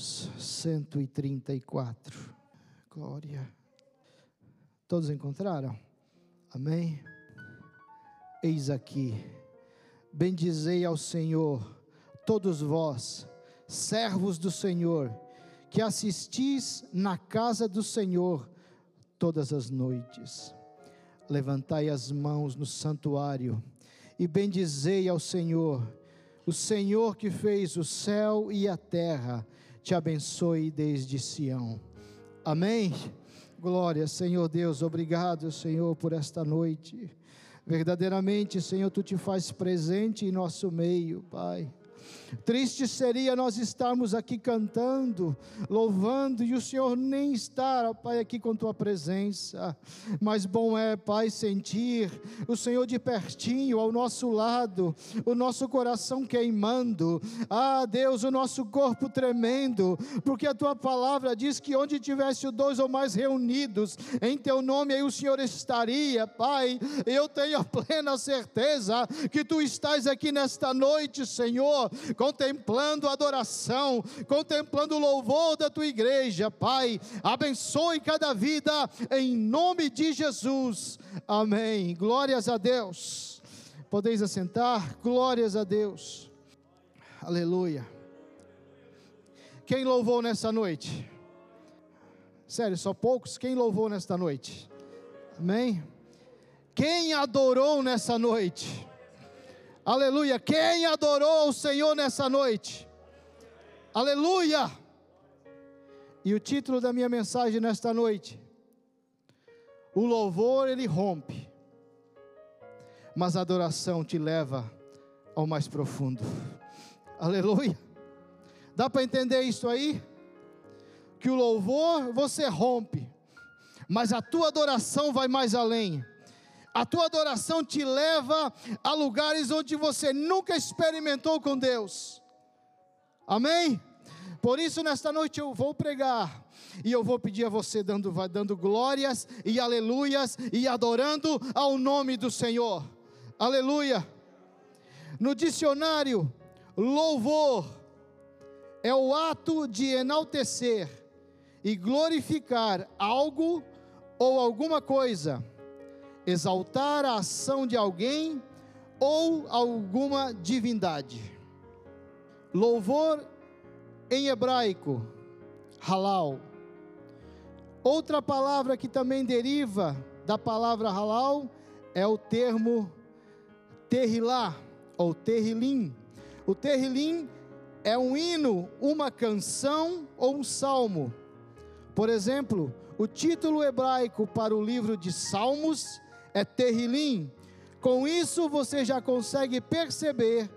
Salmos 134. Glória. Todos encontraram? Amém? Eis aqui. Bendizei ao Senhor, todos vós, servos do Senhor, que assistis na casa do Senhor todas as noites. Levantai as mãos no santuário e bendizei ao Senhor o Senhor que fez o céu e a terra, te abençoe desde Sião. Amém. Glória, Senhor Deus, obrigado, Senhor, por esta noite. Verdadeiramente, Senhor, tu te faz presente em nosso meio, Pai. Triste seria nós estarmos aqui cantando, louvando, e o Senhor nem estar, Pai, aqui com tua presença. Mas bom é, Pai, sentir o Senhor de pertinho ao nosso lado, o nosso coração queimando. Ah, Deus, o nosso corpo tremendo, porque a tua palavra diz que onde tivesse dois ou mais reunidos em teu nome, aí o Senhor estaria, Pai. Eu tenho a plena certeza que tu estás aqui nesta noite, Senhor contemplando a adoração, contemplando o louvor da tua igreja, Pai. Abençoe cada vida em nome de Jesus. Amém. Glórias a Deus. Podeis assentar. Glórias a Deus. Aleluia. Quem louvou nessa noite? Sério, só poucos? Quem louvou nesta noite? Amém? Quem adorou nessa noite? Aleluia. Quem adorou o Senhor nessa noite? Aleluia. E o título da minha mensagem nesta noite: O louvor ele rompe, mas a adoração te leva ao mais profundo. Aleluia. Dá para entender isso aí? Que o louvor você rompe, mas a tua adoração vai mais além. A tua adoração te leva a lugares onde você nunca experimentou com Deus. Amém? Por isso, nesta noite eu vou pregar. E eu vou pedir a você dando, dando glórias e aleluias e adorando ao nome do Senhor. Aleluia. No dicionário, louvor é o ato de enaltecer e glorificar algo ou alguma coisa exaltar a ação de alguém ou alguma divindade. Louvor em hebraico, halal. Outra palavra que também deriva da palavra halal é o termo terrilá ou terrilim. O terrilim é um hino, uma canção ou um salmo. Por exemplo, o título hebraico para o livro de Salmos é Terrilim. Com isso você já consegue perceber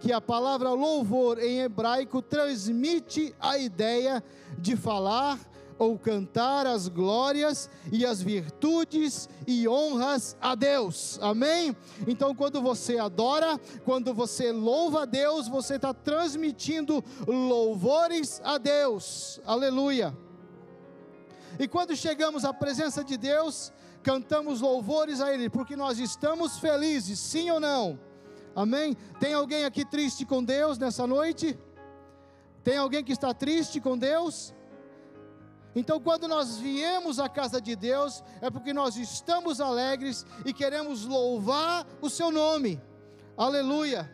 que a palavra louvor em hebraico transmite a ideia de falar ou cantar as glórias e as virtudes e honras a Deus, amém? Então, quando você adora, quando você louva a Deus, você está transmitindo louvores a Deus, aleluia. E quando chegamos à presença de Deus, cantamos louvores a Ele, porque nós estamos felizes, sim ou não? Amém? Tem alguém aqui triste com Deus nessa noite? Tem alguém que está triste com Deus? Então, quando nós viemos à casa de Deus, é porque nós estamos alegres e queremos louvar o Seu nome. Aleluia!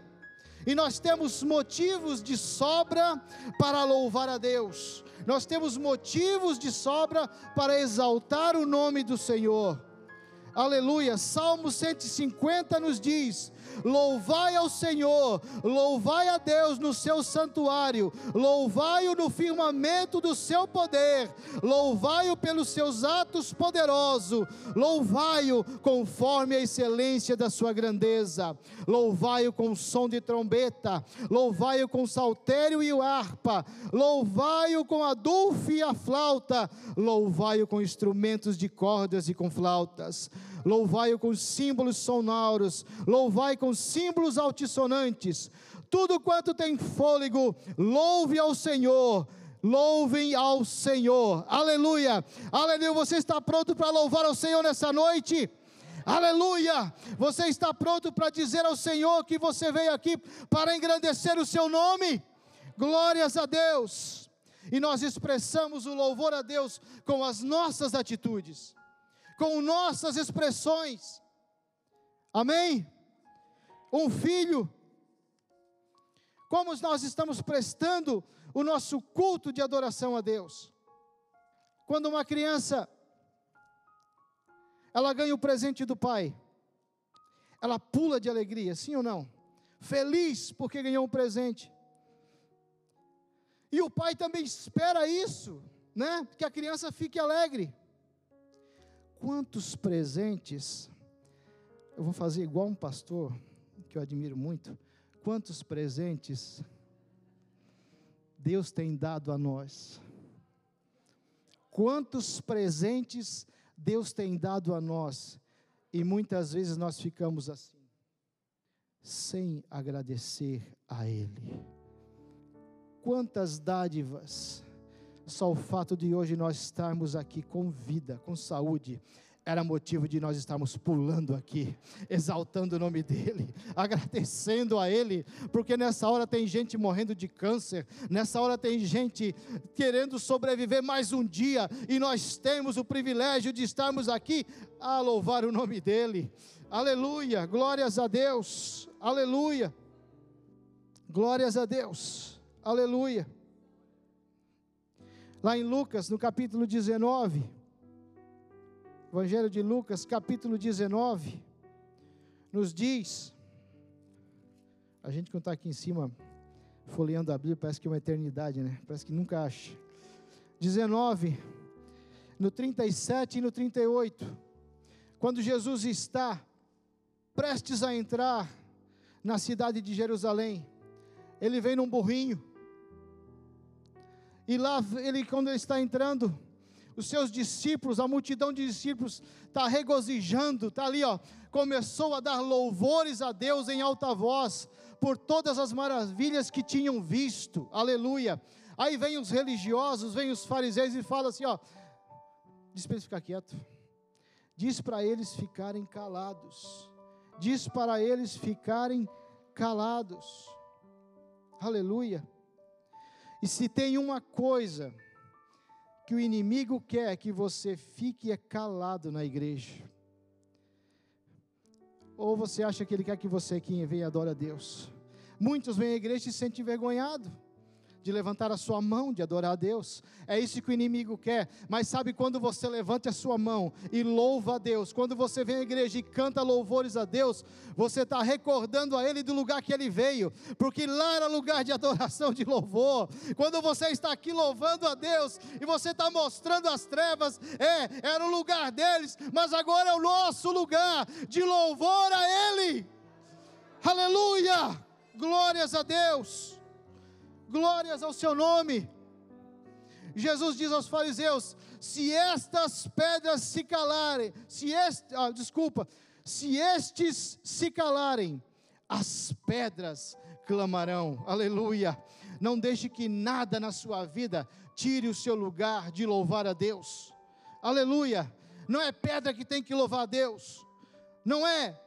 E nós temos motivos de sobra para louvar a Deus nós temos motivos de sobra para exaltar o nome do Senhor. Aleluia. Salmo 150 nos diz: Louvai ao Senhor, louvai a Deus no seu santuário, louvai-o no firmamento do seu poder, louvai-o pelos seus atos poderosos, louvai-o conforme a excelência da sua grandeza, louvai-o com som de trombeta, louvai-o com saltério e harpa, louvai-o com a dulfe e a flauta, louvai-o com instrumentos de cordas e com flautas louvai-o com símbolos sonoros, louvai com símbolos altissonantes. Tudo quanto tem fôlego, louve ao Senhor. Louvem ao Senhor, aleluia, aleluia. Você está pronto para louvar ao Senhor nessa noite? Aleluia! Você está pronto para dizer ao Senhor que você veio aqui para engrandecer o seu nome? Glórias a Deus! e nós expressamos o louvor a Deus com as nossas atitudes, com nossas expressões. Amém? Um filho, como nós estamos prestando o nosso culto de adoração a Deus. Quando uma criança ela ganha o presente do pai, ela pula de alegria, sim ou não? Feliz porque ganhou um presente. E o pai também espera isso, né? Que a criança fique alegre. Quantos presentes, eu vou fazer igual um pastor, que eu admiro muito. Quantos presentes Deus tem dado a nós? Quantos presentes Deus tem dado a nós? E muitas vezes nós ficamos assim, sem agradecer a Ele quantas dádivas. Só o fato de hoje nós estarmos aqui com vida, com saúde, era motivo de nós estarmos pulando aqui, exaltando o nome dEle, agradecendo a Ele, porque nessa hora tem gente morrendo de câncer, nessa hora tem gente querendo sobreviver mais um dia, e nós temos o privilégio de estarmos aqui a louvar o nome dEle. Aleluia, glórias a Deus, aleluia, glórias a Deus. Aleluia. Lá em Lucas, no capítulo 19, Evangelho de Lucas, capítulo 19, nos diz, a gente quando está aqui em cima, folheando a Bíblia, parece que é uma eternidade, né? Parece que nunca acha. 19, no 37 e no 38, quando Jesus está prestes a entrar na cidade de Jerusalém, ele vem num burrinho, e lá, ele, quando ele está entrando, os seus discípulos, a multidão de discípulos, está regozijando, está ali, ó, começou a dar louvores a Deus em alta voz, por todas as maravilhas que tinham visto, aleluia. Aí vem os religiosos, vem os fariseus e fala assim: ó, diz para eles ficar quieto, diz para eles ficarem calados, diz para eles ficarem calados, aleluia. E se tem uma coisa que o inimigo quer que você fique é calado na igreja. Ou você acha que ele quer que você quem vem adora a Deus? Muitos vêm à igreja e se sentem envergonhados de levantar a sua mão, de adorar a Deus. É isso que o inimigo quer. Mas sabe quando você levanta a sua mão e louva a Deus, quando você vem à igreja e canta louvores a Deus, você está recordando a Ele do lugar que Ele veio, porque lá era lugar de adoração, de louvor. Quando você está aqui louvando a Deus e você está mostrando as trevas, é, era o lugar deles, mas agora é o nosso lugar de louvor a Ele. Aleluia! Glórias a Deus. Glórias ao seu nome. Jesus diz aos fariseus: se estas pedras se calarem, se este, ah, desculpa, se estes se calarem, as pedras clamarão. Aleluia. Não deixe que nada na sua vida tire o seu lugar de louvar a Deus. Aleluia. Não é pedra que tem que louvar a Deus. Não é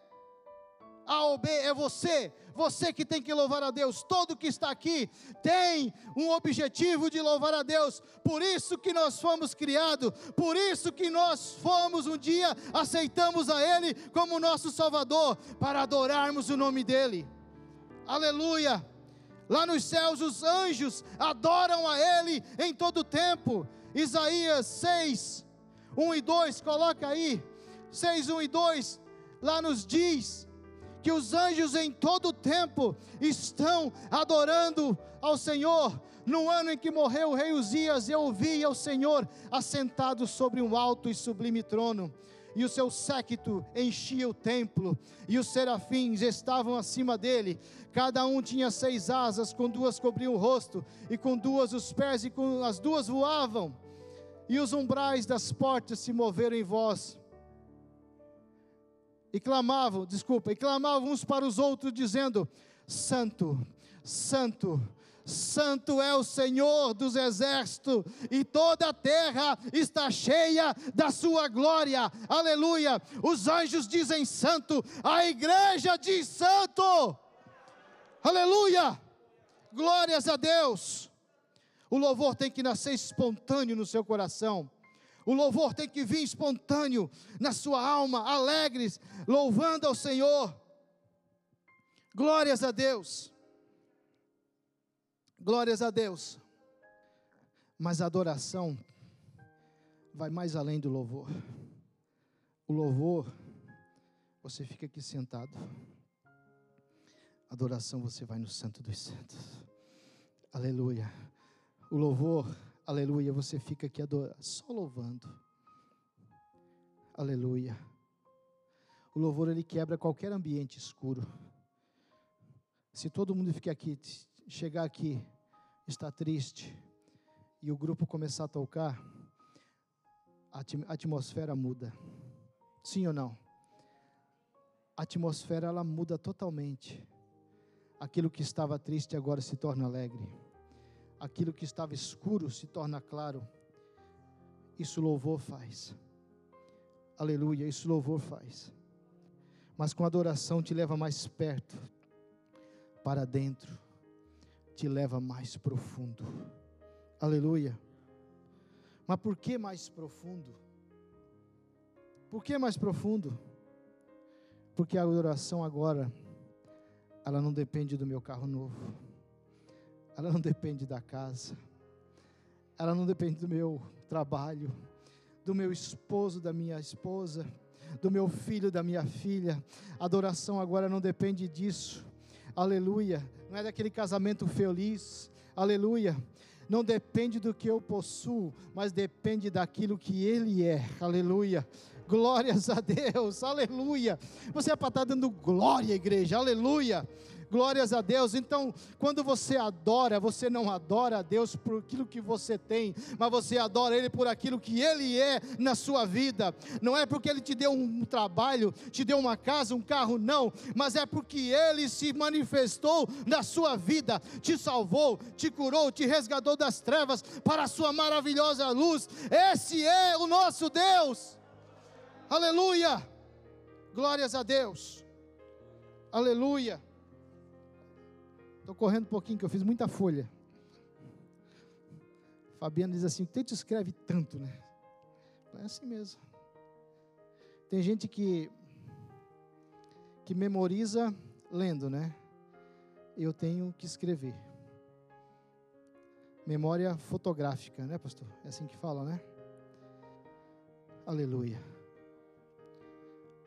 A ou B, é você você que tem que louvar a Deus, todo que está aqui tem um objetivo de louvar a Deus, por isso que nós fomos criados, por isso que nós fomos um dia, aceitamos a Ele como nosso Salvador, para adorarmos o nome dEle, aleluia. Lá nos céus os anjos adoram a Ele em todo tempo. Isaías 6, 1 e 2, coloca aí. 6, 1 e 2, lá nos diz que os anjos em todo o tempo estão adorando ao Senhor. No ano em que morreu o rei Uzias, eu ouvia o Senhor assentado sobre um alto e sublime trono, e o seu séquito enchia o templo, e os serafins estavam acima dele. Cada um tinha seis asas, com duas cobriam o rosto, e com duas os pés, e com as duas voavam. E os umbrais das portas se moveram em voz e clamavam, desculpa, e clamavam uns para os outros, dizendo: Santo, Santo, Santo é o Senhor dos exércitos, e toda a terra está cheia da sua glória. Aleluia! Os anjos dizem santo, a igreja diz santo. Aleluia! Glórias a Deus. O louvor tem que nascer espontâneo no seu coração. O louvor tem que vir espontâneo na sua alma, alegres, louvando ao Senhor. Glórias a Deus. Glórias a Deus. Mas a adoração vai mais além do louvor. O louvor, você fica aqui sentado. Adoração, você vai no Santo dos Santos. Aleluia. O louvor, aleluia, você fica aqui adorando, só louvando. Aleluia. O louvor ele quebra qualquer ambiente escuro. Se todo mundo ficar aqui, chegar aqui, está triste, e o grupo começar a tocar, a atmosfera muda. Sim ou não? A atmosfera ela muda totalmente. Aquilo que estava triste agora se torna alegre. Aquilo que estava escuro se torna claro. Isso louvor faz. Aleluia, isso louvor faz. Mas com adoração te leva mais perto, para dentro, te leva mais profundo. Aleluia. Mas por que mais profundo? Por que mais profundo? Porque a adoração agora, ela não depende do meu carro novo, ela não depende da casa, ela não depende do meu trabalho, do meu esposo, da minha esposa, do meu filho, da minha filha. A adoração agora não depende disso. Aleluia. Não é daquele casamento feliz. Aleluia não depende do que eu possuo, mas depende daquilo que Ele é. Aleluia. Glórias a Deus, aleluia. Você é para estar dando glória, igreja, aleluia. Glórias a Deus. Então, quando você adora, você não adora a Deus por aquilo que você tem, mas você adora Ele por aquilo que Ele é na sua vida. Não é porque Ele te deu um trabalho, te deu uma casa, um carro, não, mas é porque Ele se manifestou na sua vida, te salvou, te curou, te resgatou das trevas para a sua maravilhosa luz. Esse é o nosso Deus. Aleluia! Glórias a Deus. Aleluia. Estou correndo um pouquinho, que eu fiz muita folha. Fabiana diz assim: tente escreve tanto, né? É assim mesmo. Tem gente que que memoriza lendo, né? Eu tenho que escrever. Memória fotográfica, né, pastor? É assim que fala, né? Aleluia.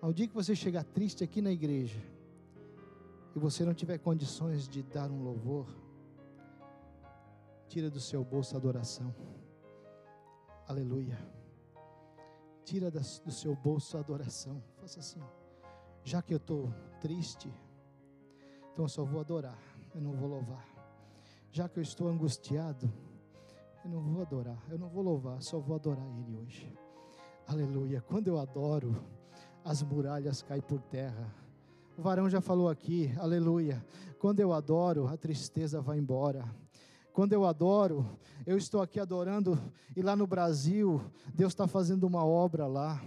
Ao dia que você chegar triste aqui na igreja, e você não tiver condições de dar um louvor, tira do seu bolso a adoração. Aleluia. Tira do seu bolso a adoração. Faça assim. Já que eu estou triste, então eu só vou adorar, eu não vou louvar. Já que eu estou angustiado, eu não vou adorar, eu não vou louvar, só vou adorar Ele hoje. Aleluia. Quando eu adoro, as muralhas caem por terra o varão já falou aqui, aleluia. Quando eu adoro, a tristeza vai embora. Quando eu adoro, eu estou aqui adorando, e lá no Brasil, Deus está fazendo uma obra lá.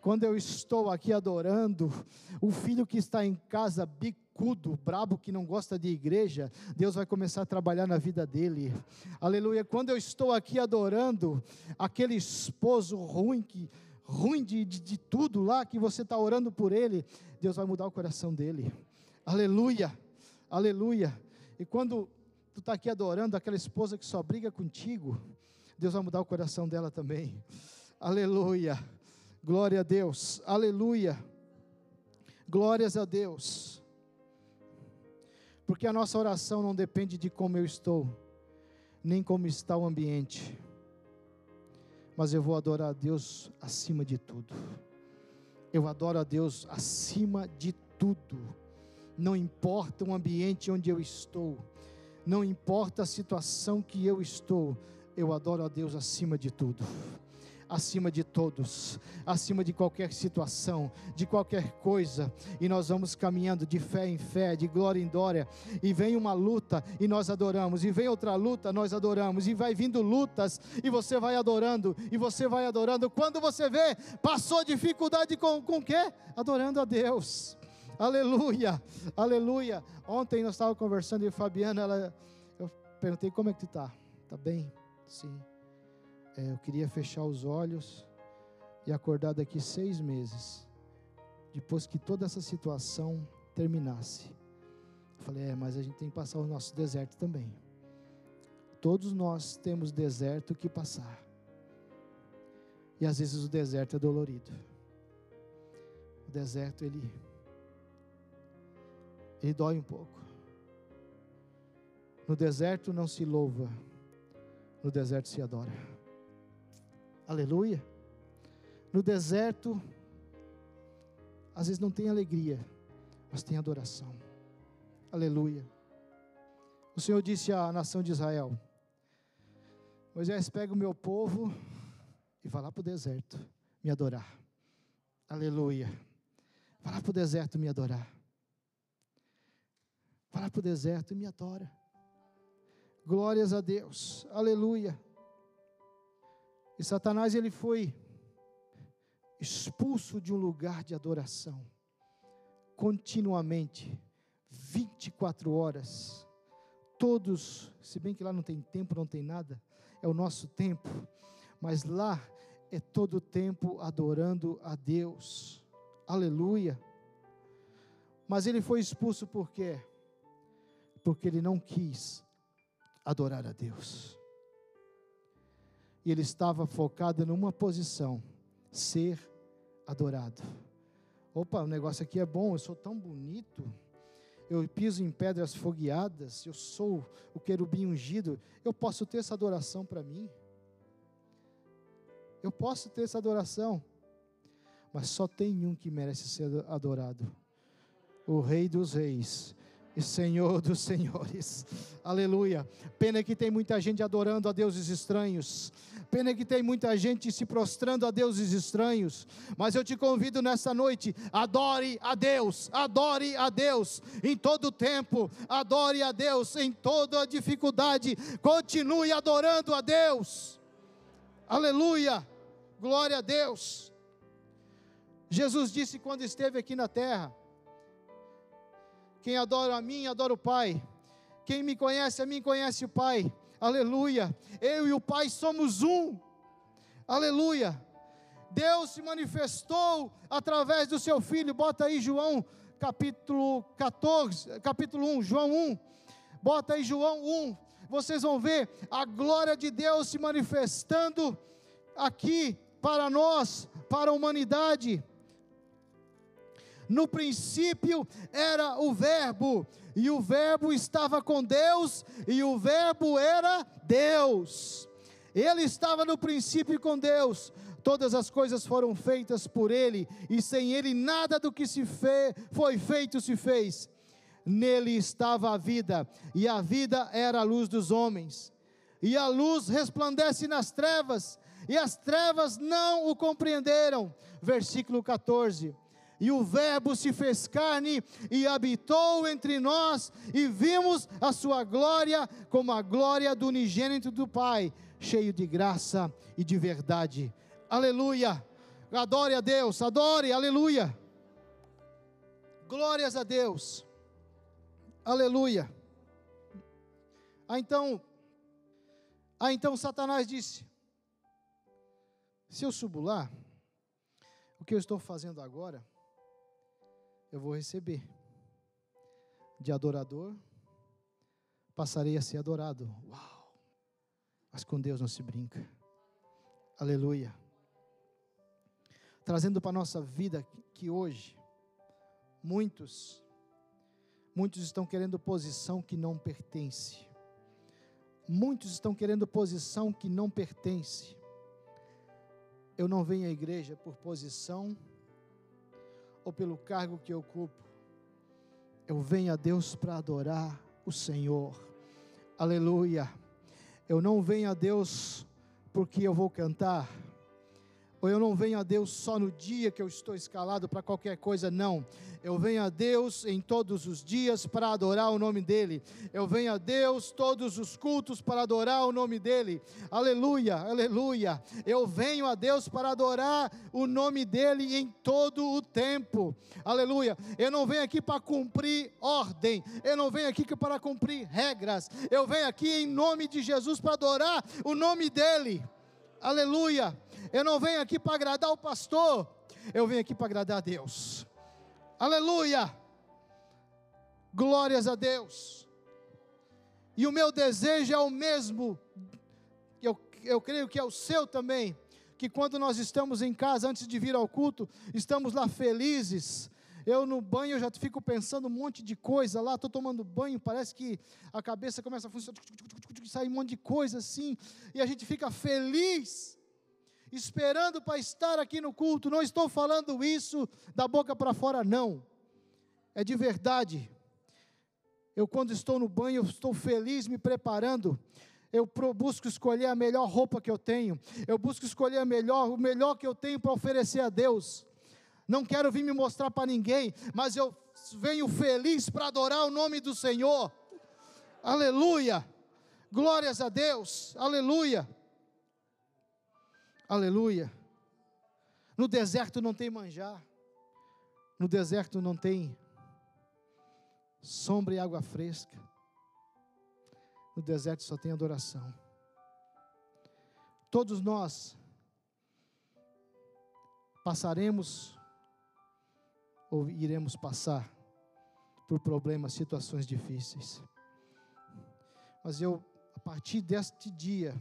Quando eu estou aqui adorando, o filho que está em casa, bicudo, brabo, que não gosta de igreja, Deus vai começar a trabalhar na vida dele. Aleluia. Quando eu estou aqui adorando, aquele esposo ruim que ruim de, de, de tudo lá, que você está orando por ele, Deus vai mudar o coração dele. Aleluia, aleluia. E quando tu está aqui adorando aquela esposa que só briga contigo, Deus vai mudar o coração dela também. Aleluia, glória a Deus, aleluia, glórias a Deus. Porque a nossa oração não depende de como eu estou, nem como está o ambiente mas eu vou adorar a Deus acima de tudo. Eu adoro a Deus acima de tudo. Não importa o ambiente onde eu estou, não importa a situação que eu estou, eu adoro a Deus acima de tudo acima de todos, acima de qualquer situação, de qualquer coisa, e nós vamos caminhando de fé em fé, de glória em glória, e vem uma luta e nós adoramos, e vem outra luta, nós adoramos, e vai vindo lutas e você vai adorando, e você vai adorando. Quando você vê, passou dificuldade com com quê? Adorando a Deus. Aleluia, aleluia. Ontem nós estávamos conversando e Fabiana, ela, eu perguntei como é que tu está? Tá bem? Sim. É, eu queria fechar os olhos e acordar daqui seis meses, depois que toda essa situação terminasse. Eu falei, é, mas a gente tem que passar o nosso deserto também. Todos nós temos deserto que passar. E às vezes o deserto é dolorido. O deserto ele ele dói um pouco. No deserto não se louva, no deserto se adora. Aleluia. No deserto, às vezes não tem alegria, mas tem adoração. Aleluia. O Senhor disse à nação de Israel: Moisés, pega o meu povo e vá lá para o deserto me adorar. Aleluia. Vá lá para o deserto me adorar. Vá lá para o deserto e me adora. Glórias a Deus. Aleluia. E Satanás ele foi expulso de um lugar de adoração continuamente 24 horas. Todos, se bem que lá não tem tempo, não tem nada, é o nosso tempo, mas lá é todo o tempo adorando a Deus. Aleluia. Mas ele foi expulso por quê? Porque ele não quis adorar a Deus. E ele estava focado numa posição: ser adorado. Opa, o negócio aqui é bom, eu sou tão bonito. Eu piso em pedras fogueadas, eu sou o querubim ungido. Eu posso ter essa adoração para mim. Eu posso ter essa adoração. Mas só tem um que merece ser adorado: o Rei dos Reis e Senhor dos Senhores. Aleluia. Pena que tem muita gente adorando a deuses estranhos. Pena que tem muita gente se prostrando a deuses estranhos. Mas eu te convido nessa noite, adore a Deus, adore a Deus em todo o tempo, adore a Deus em toda a dificuldade. Continue adorando a Deus. Aleluia. Glória a Deus. Jesus disse quando esteve aqui na terra: quem adora a mim, adora o Pai. Quem me conhece a mim, conhece o Pai. Aleluia. Eu e o Pai somos um. Aleluia. Deus se manifestou através do seu filho. Bota aí João capítulo 14, capítulo 1, João 1. Bota aí João 1. Vocês vão ver a glória de Deus se manifestando aqui para nós, para a humanidade. No princípio era o Verbo, e o Verbo estava com Deus, e o Verbo era Deus. Ele estava no princípio com Deus. Todas as coisas foram feitas por Ele, e sem Ele nada do que se fez, foi feito se fez. Nele estava a vida, e a vida era a luz dos homens. E a luz resplandece nas trevas, e as trevas não o compreenderam. Versículo 14 e o Verbo se fez carne e habitou entre nós, e vimos a sua glória como a glória do unigênito do Pai, cheio de graça e de verdade. Aleluia! Adore a Deus, adore, aleluia! Glórias a Deus, aleluia! Ah, então, ah, então Satanás disse: se eu subo lá, o que eu estou fazendo agora, eu vou receber. De adorador, passarei a ser adorado. Uau! Mas com Deus não se brinca. Aleluia. Trazendo para a nossa vida que hoje, muitos, muitos estão querendo posição que não pertence. Muitos estão querendo posição que não pertence. Eu não venho à igreja por posição ou pelo cargo que eu ocupo. Eu venho a Deus para adorar o Senhor. Aleluia. Eu não venho a Deus porque eu vou cantar, Ou eu não venho a Deus só no dia que eu estou escalado para qualquer coisa, não. Eu venho a Deus em todos os dias para adorar o nome dEle. Eu venho a Deus todos os cultos para adorar o nome dEle. Aleluia, aleluia. Eu venho a Deus para adorar o nome dEle em todo o tempo. Aleluia. Eu não venho aqui para cumprir ordem. Eu não venho aqui para cumprir regras. Eu venho aqui em nome de Jesus para adorar o nome dEle. Aleluia. Eu não venho aqui para agradar o pastor. Eu venho aqui para agradar a Deus. Aleluia! Glórias a Deus. E o meu desejo é o mesmo, eu, eu creio que é o seu também, que quando nós estamos em casa, antes de vir ao culto, estamos lá felizes. Eu no banho eu já fico pensando um monte de coisa lá, estou tomando banho, parece que a cabeça começa a funcionar, sai um monte de coisa assim, e a gente fica feliz esperando para estar aqui no culto. Não estou falando isso da boca para fora, não. É de verdade. Eu, quando estou no banho, estou feliz, me preparando. Eu busco escolher a melhor roupa que eu tenho. Eu busco escolher a melhor, o melhor que eu tenho para oferecer a Deus. Não quero vir me mostrar para ninguém, mas eu venho feliz para adorar o nome do Senhor. Aleluia! Glórias a Deus. Aleluia! Aleluia. No deserto não tem manjar. No deserto não tem sombra e água fresca. No deserto só tem adoração. Todos nós passaremos ou iremos passar por problemas, situações difíceis. Mas eu, partir deste dia,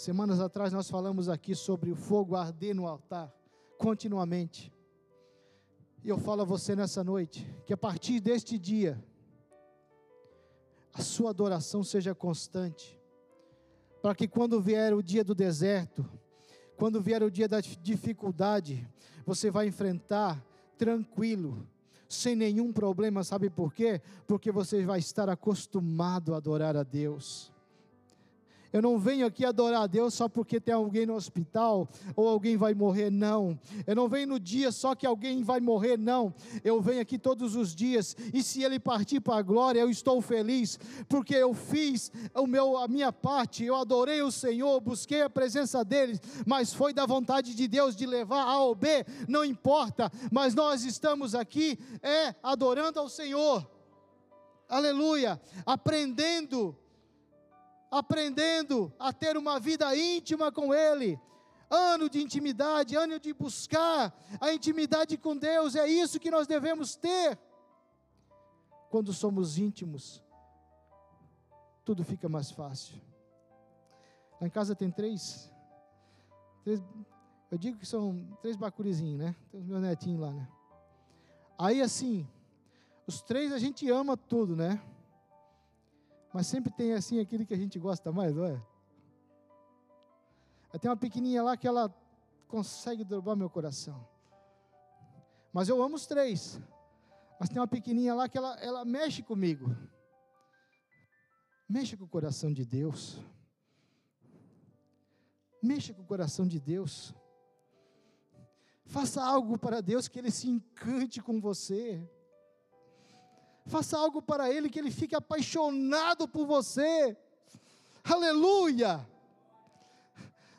Semanas atrás nós falamos aqui sobre o fogo arder no altar, continuamente. E eu falo a você nessa noite, que a partir deste dia, a sua adoração seja constante, para que quando vier o dia do deserto, quando vier o dia da dificuldade, você vai enfrentar tranquilo, sem nenhum problema, sabe por quê? Porque você vai estar acostumado a adorar a Deus. Eu não venho aqui adorar a Deus só porque tem alguém no hospital ou alguém vai morrer, não. Eu não venho no dia só que alguém vai morrer, não. Eu venho aqui todos os dias e se ele partir para a glória, eu estou feliz porque eu fiz o meu, a minha parte, eu adorei o Senhor, busquei a presença dele, mas foi da vontade de Deus de levar A ou B, não importa, mas nós estamos aqui é adorando ao Senhor. Aleluia, aprendendo aprendendo a ter uma vida íntima com Ele. Ano de intimidade, ano de buscar a intimidade com Deus, é isso que nós devemos ter. Quando somos íntimos, tudo fica mais fácil. Lá em casa tem três, três eu digo que são três bacurizinhos, né? Tem os meus netinhos lá, né? Aí assim, os três a gente ama tudo, né? Mas sempre tem assim aquele que a gente gosta mais, não é? Tem uma pequenininha lá que ela consegue derrubar meu coração. Mas eu amo os três. Mas tem uma pequenininha lá que ela, ela mexe comigo. Mexe com o coração de Deus. Mexa com o coração de Deus. Faça algo para Deus que Ele se encante com você. Faça algo para Ele que Ele fique apaixonado por você. Aleluia!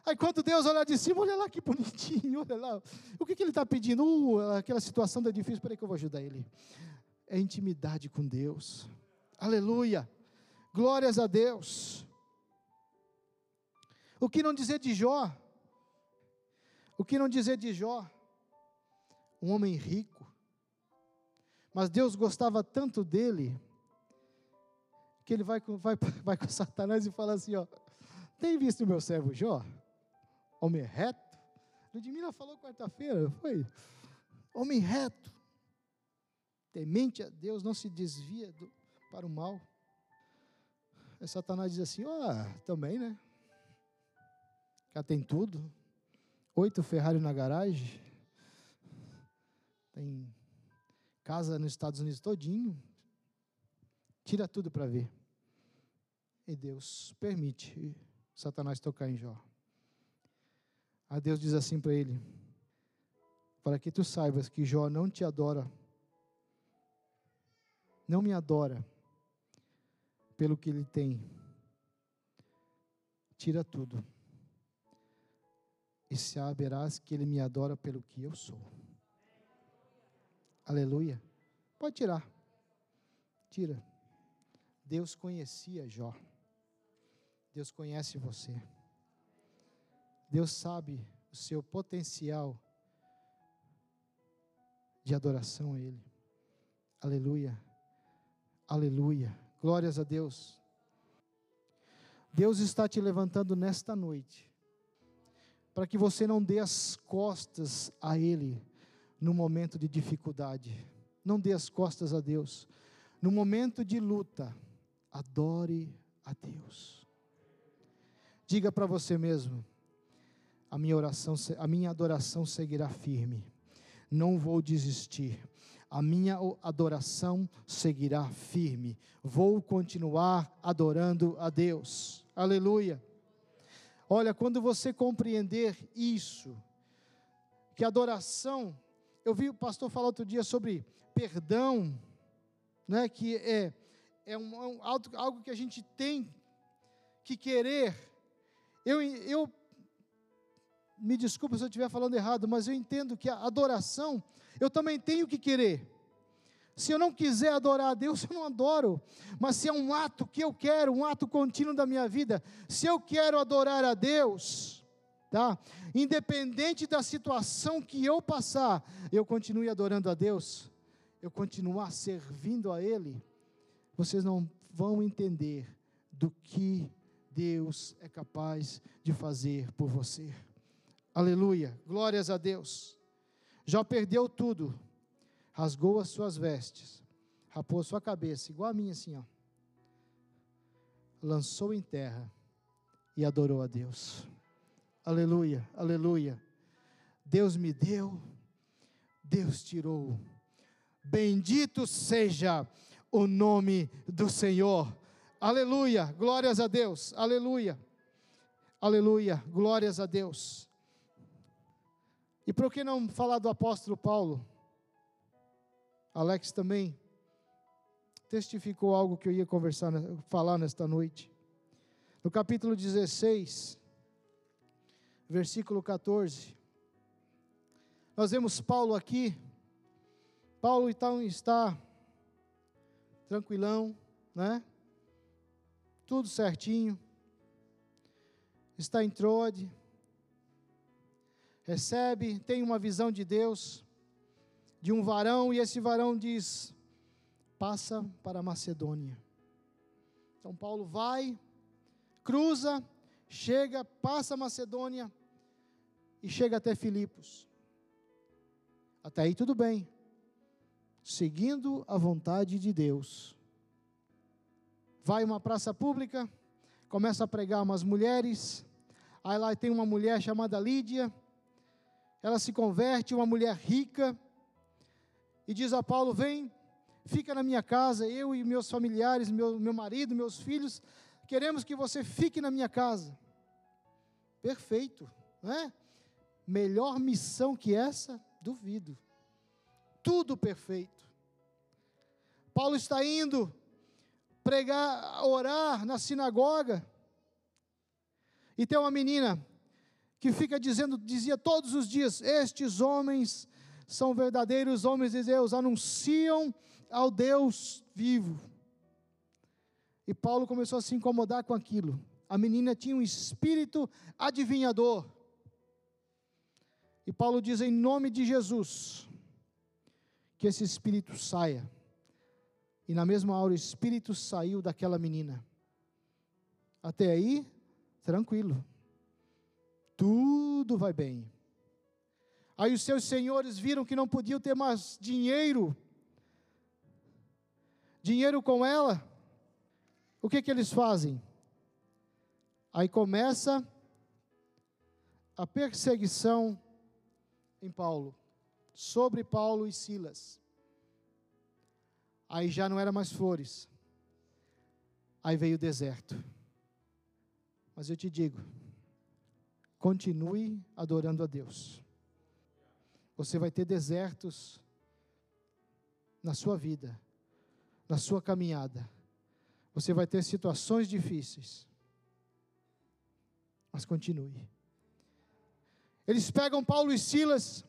Aí quando Deus olha de cima, olha lá que bonitinho, olha lá. O que, que ele está pedindo? Uh, aquela situação está difícil, espera que eu vou ajudar ele. É intimidade com Deus. Aleluia! Glórias a Deus. O que não dizer de Jó? O que não dizer de Jó? Um homem rico, mas Deus gostava tanto dele, que ele vai, vai, vai com Satanás e fala assim: ó, tem visto o meu servo Jó? Homem reto? Ludmila falou quarta-feira, foi? Homem reto, temente a Deus, não se desvia do, para o mal. Aí Satanás diz assim: ó, oh, também, né? Já tem tudo. Oito Ferrari na garagem. Tem casa nos Estados Unidos todinho, tira tudo para ver. E Deus permite Satanás tocar em Jó. A Deus diz assim para ele: Para que tu saibas que Jó não te adora, não me adora pelo que ele tem, tira tudo, e saberás que ele me adora pelo que eu sou. Aleluia. Pode tirar. Tira. Deus conhecia Jó. Deus conhece você. Deus sabe o seu potencial de adoração a Ele. Aleluia. Aleluia. Glórias a Deus. Deus está te levantando nesta noite para que você não dê as costas a Ele no momento de dificuldade. Não dê as costas a Deus. No momento de luta, adore a Deus. Diga para você mesmo: a minha oração, a minha adoração seguirá firme. Não vou desistir. A minha adoração seguirá firme. Vou continuar adorando a Deus. Aleluia. Olha, quando você compreender isso, que adoração, eu vi o pastor falar outro dia sobre perdão, né, que é, é um, é um, algo que a gente tem que querer. Eu, eu me desculpa se eu estiver falando errado, mas eu entendo que a adoração eu também tenho que querer. Se eu não quiser adorar a Deus, eu não adoro. Mas se é um ato que eu quero, um ato contínuo da minha vida, se eu quero adorar a Deus, tá? Independente da situação que eu passar, eu continue adorando a Deus, eu continuar servindo a Ele, vocês não vão entender do que Deus é capaz de fazer por você. Aleluia, glórias a Deus. Já perdeu tudo, rasgou as suas vestes, rapou a sua cabeça, igual a minha assim, ó. Lançou em terra e adorou a Deus. Aleluia, aleluia. Deus me deu, Deus tirou. Bendito seja o nome do Senhor. Aleluia, glórias a Deus, aleluia, aleluia, glórias a Deus. E por que não falar do apóstolo Paulo? Alex também testificou algo que eu ia conversar, falar nesta noite. No capítulo 16, versículo 14, nós vemos Paulo aqui. Paulo então está tranquilão, né? Tudo certinho. Está em Troade recebe, tem uma visão de Deus, de um varão, e esse varão diz: passa para Macedônia. Então Paulo vai, cruza, chega, passa Macedônia e chega até Filipos. Até aí tudo bem, seguindo a vontade de Deus. Vai uma praça pública, começa a pregar umas mulheres. Aí lá tem uma mulher chamada Lídia, ela se converte, uma mulher rica, e diz a Paulo: Vem, fica na minha casa, eu e meus familiares, meu, meu marido, meus filhos, queremos que você fique na minha casa. Perfeito, não é? Melhor missão que essa? Duvido. Tudo perfeito. Paulo está indo pregar, orar na sinagoga, e tem uma menina que fica dizendo, dizia todos os dias: Estes homens são verdadeiros homens de Deus, anunciam ao Deus vivo. E Paulo começou a se incomodar com aquilo. A menina tinha um espírito adivinhador. E Paulo diz em nome de Jesus que esse espírito saia. E na mesma hora o espírito saiu daquela menina. Até aí, tranquilo tudo vai bem. Aí os seus senhores viram que não podiam ter mais dinheiro, dinheiro com ela. O que que eles fazem? Aí começa a perseguição em Paulo, sobre Paulo e Silas. Aí já não era mais flores. Aí veio o deserto. Mas eu te digo, continue adorando a Deus. Você vai ter desertos na sua vida, na sua caminhada. Você vai ter situações difíceis. Mas continue. Eles pegam Paulo e Silas,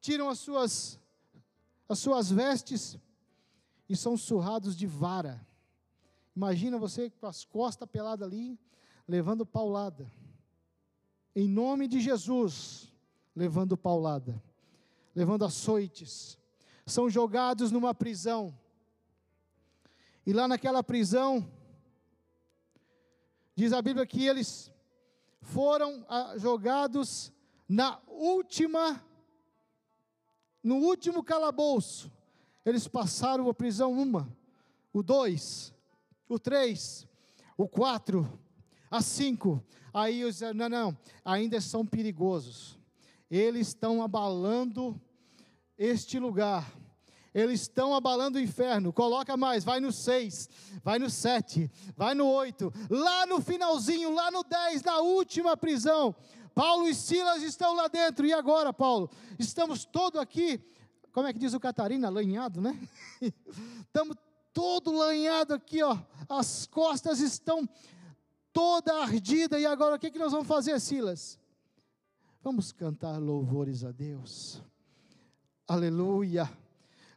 tiram as suas as suas vestes e são surrados de vara. Imagina você com as costas peladas ali, levando paulada. Em nome de Jesus, levando paulada, levando açoites. São jogados numa prisão. E lá naquela prisão, diz a Bíblia que eles foram ah, jogados na última no último calabouço, eles passaram a prisão uma, o dois, o três, o quatro, a cinco. Aí os não, não, ainda são perigosos. Eles estão abalando este lugar. Eles estão abalando o inferno. Coloca mais, vai no seis, vai no sete, vai no oito, lá no finalzinho, lá no dez, na última prisão. Paulo e Silas estão lá dentro. E agora, Paulo? Estamos todos aqui, como é que diz o Catarina? Lanhado, né? Estamos todo lanhado aqui, ó. As costas estão toda ardida. E agora o que, que nós vamos fazer, Silas? Vamos cantar louvores a Deus. Aleluia.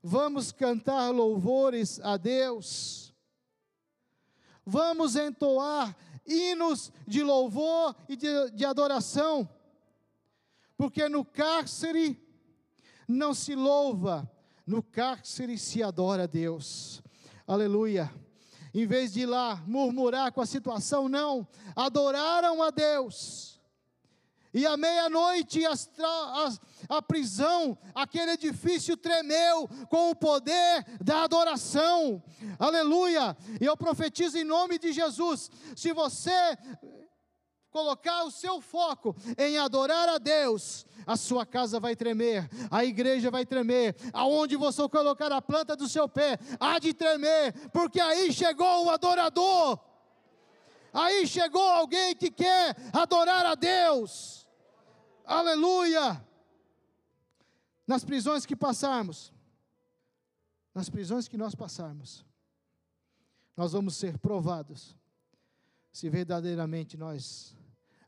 Vamos cantar louvores a Deus. Vamos entoar hinos de louvor e de, de adoração, porque no cárcere não se louva, no cárcere se adora a Deus. Aleluia. Em vez de ir lá murmurar com a situação, não, adoraram a Deus e à meia-noite a prisão, aquele edifício tremeu com o poder da adoração. Aleluia! E eu profetizo em nome de Jesus: se você colocar o seu foco em adorar a Deus, a sua casa vai tremer, a igreja vai tremer, aonde você colocar a planta do seu pé, há de tremer, porque aí chegou o adorador, aí chegou alguém que quer adorar a Deus. Aleluia! Nas prisões que passarmos, nas prisões que nós passarmos, nós vamos ser provados se verdadeiramente nós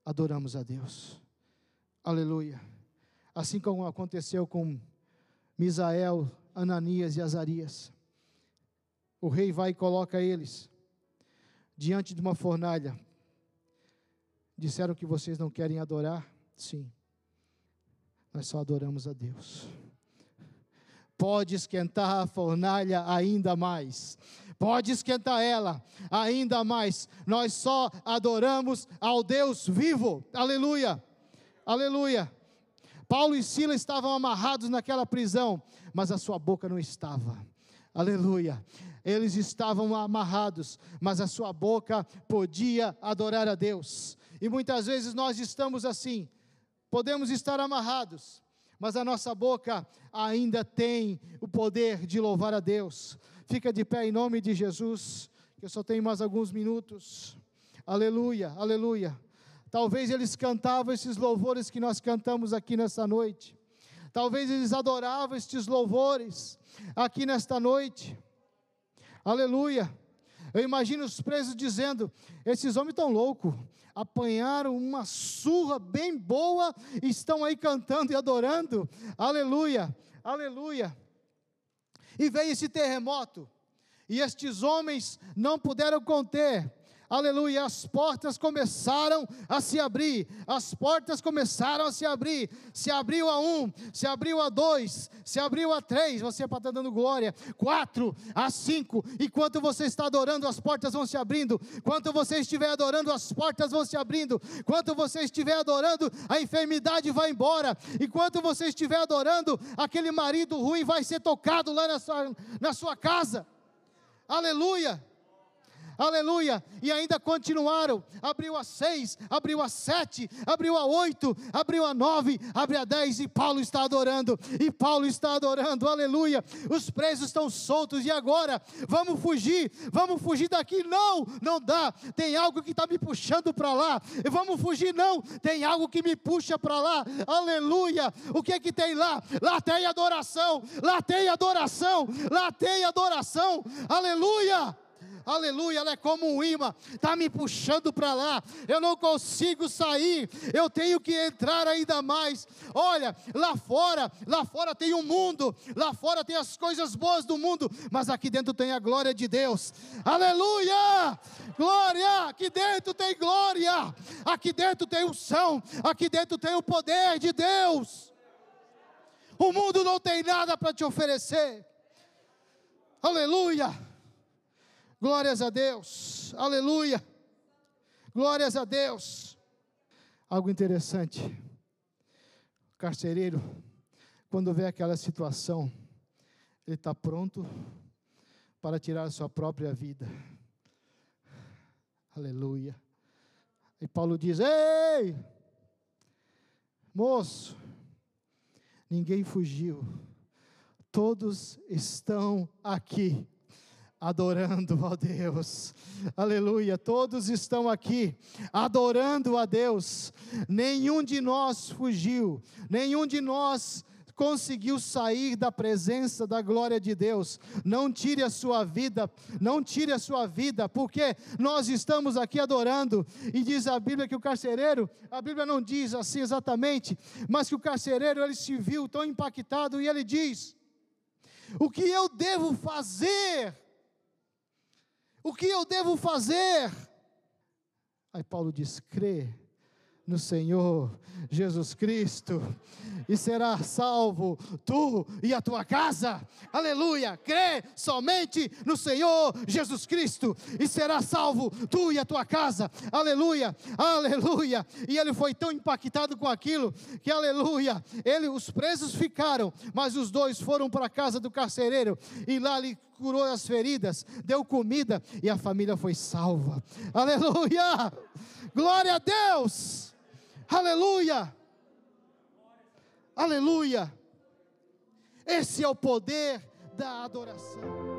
adoramos a Deus. Aleluia. Assim como aconteceu com Misael, Ananias e Azarias. O rei vai e coloca eles diante de uma fornalha. Disseram que vocês não querem adorar? Sim nós só adoramos a Deus. Pode esquentar a fornalha ainda mais, pode esquentar ela ainda mais, nós só adoramos ao Deus vivo, aleluia, aleluia. Paulo e Silas estavam amarrados naquela prisão, mas a sua boca não estava. Aleluia. Eles estavam amarrados, mas a sua boca podia adorar a Deus. E muitas vezes nós estamos assim, Podemos estar amarrados, mas a nossa boca ainda tem o poder de louvar a Deus. Fica de pé em nome de Jesus, que eu só tenho mais alguns minutos. Aleluia, aleluia. Talvez eles cantavam esses louvores que nós cantamos aqui nesta noite. Talvez eles adoravam estes louvores aqui nesta noite. Aleluia. Eu imagino os presos dizendo: esses homens estão loucos, apanharam uma surra bem boa e estão aí cantando e adorando. Aleluia, aleluia. E veio esse terremoto, e estes homens não puderam conter, aleluia, as portas começaram a se abrir, as portas começaram a se abrir, se abriu a um, se abriu a dois, se abriu a três, você para estar dando glória, quatro, a cinco, enquanto você está adorando, as portas vão se abrindo, quanto você estiver adorando, as portas vão se abrindo, quanto você estiver adorando, a enfermidade vai embora, enquanto você estiver adorando, aquele marido ruim vai ser tocado lá na sua, na sua casa, aleluia, aleluia, e ainda continuaram. Abriu a seis, abriu a sete, abriu a oito, abriu a nove, abriu a dez, e Paulo está adorando, e Paulo está adorando, aleluia. Os presos estão soltos, e agora? Vamos fugir, vamos fugir daqui? Não, não dá, tem algo que está me puxando para lá, vamos fugir? Não, tem algo que me puxa para lá, aleluia. O que é que tem lá? Lá tem adoração, lá tem adoração, lá tem adoração, aleluia aleluia, ela é como um imã, está me puxando para lá, eu não consigo sair, eu tenho que entrar ainda mais. Olha, lá fora, lá fora tem o um mundo, lá fora tem as coisas boas do mundo, mas aqui dentro tem a glória de Deus, aleluia, glória, aqui dentro tem glória, aqui dentro tem unção, aqui dentro tem o poder de Deus. O mundo não tem nada para te oferecer. Aleluia. Glórias a Deus, aleluia, glórias a Deus. Algo interessante, o carcereiro, quando vê aquela situação, ele está pronto para tirar a sua própria vida. Aleluia. E Paulo diz: Ei, moço, ninguém fugiu, todos estão aqui adorando a Deus. Aleluia. Todos estão aqui adorando a Deus. Nenhum de nós fugiu, nenhum de nós conseguiu sair da presença da glória de Deus. Não tire a sua vida, não tire a sua vida, porque nós estamos aqui adorando. E diz a Bíblia que o carcereiro, a Bíblia não diz assim exatamente, mas que o carcereiro ele se viu tão impactado e ele diz: O que eu devo fazer? O que eu devo fazer? Aí Paulo diz: crê no Senhor Jesus Cristo e será salvo tu e a tua casa. Aleluia! Crê somente no Senhor Jesus Cristo e será salvo tu e a tua casa. Aleluia! Aleluia! E ele foi tão impactado com aquilo que aleluia, ele os presos ficaram, mas os dois foram para a casa do carcereiro e lá lhe curou as feridas, deu comida e a família foi salva. Aleluia! Glória a Deus! Aleluia! Aleluia! Esse é o poder da adoração.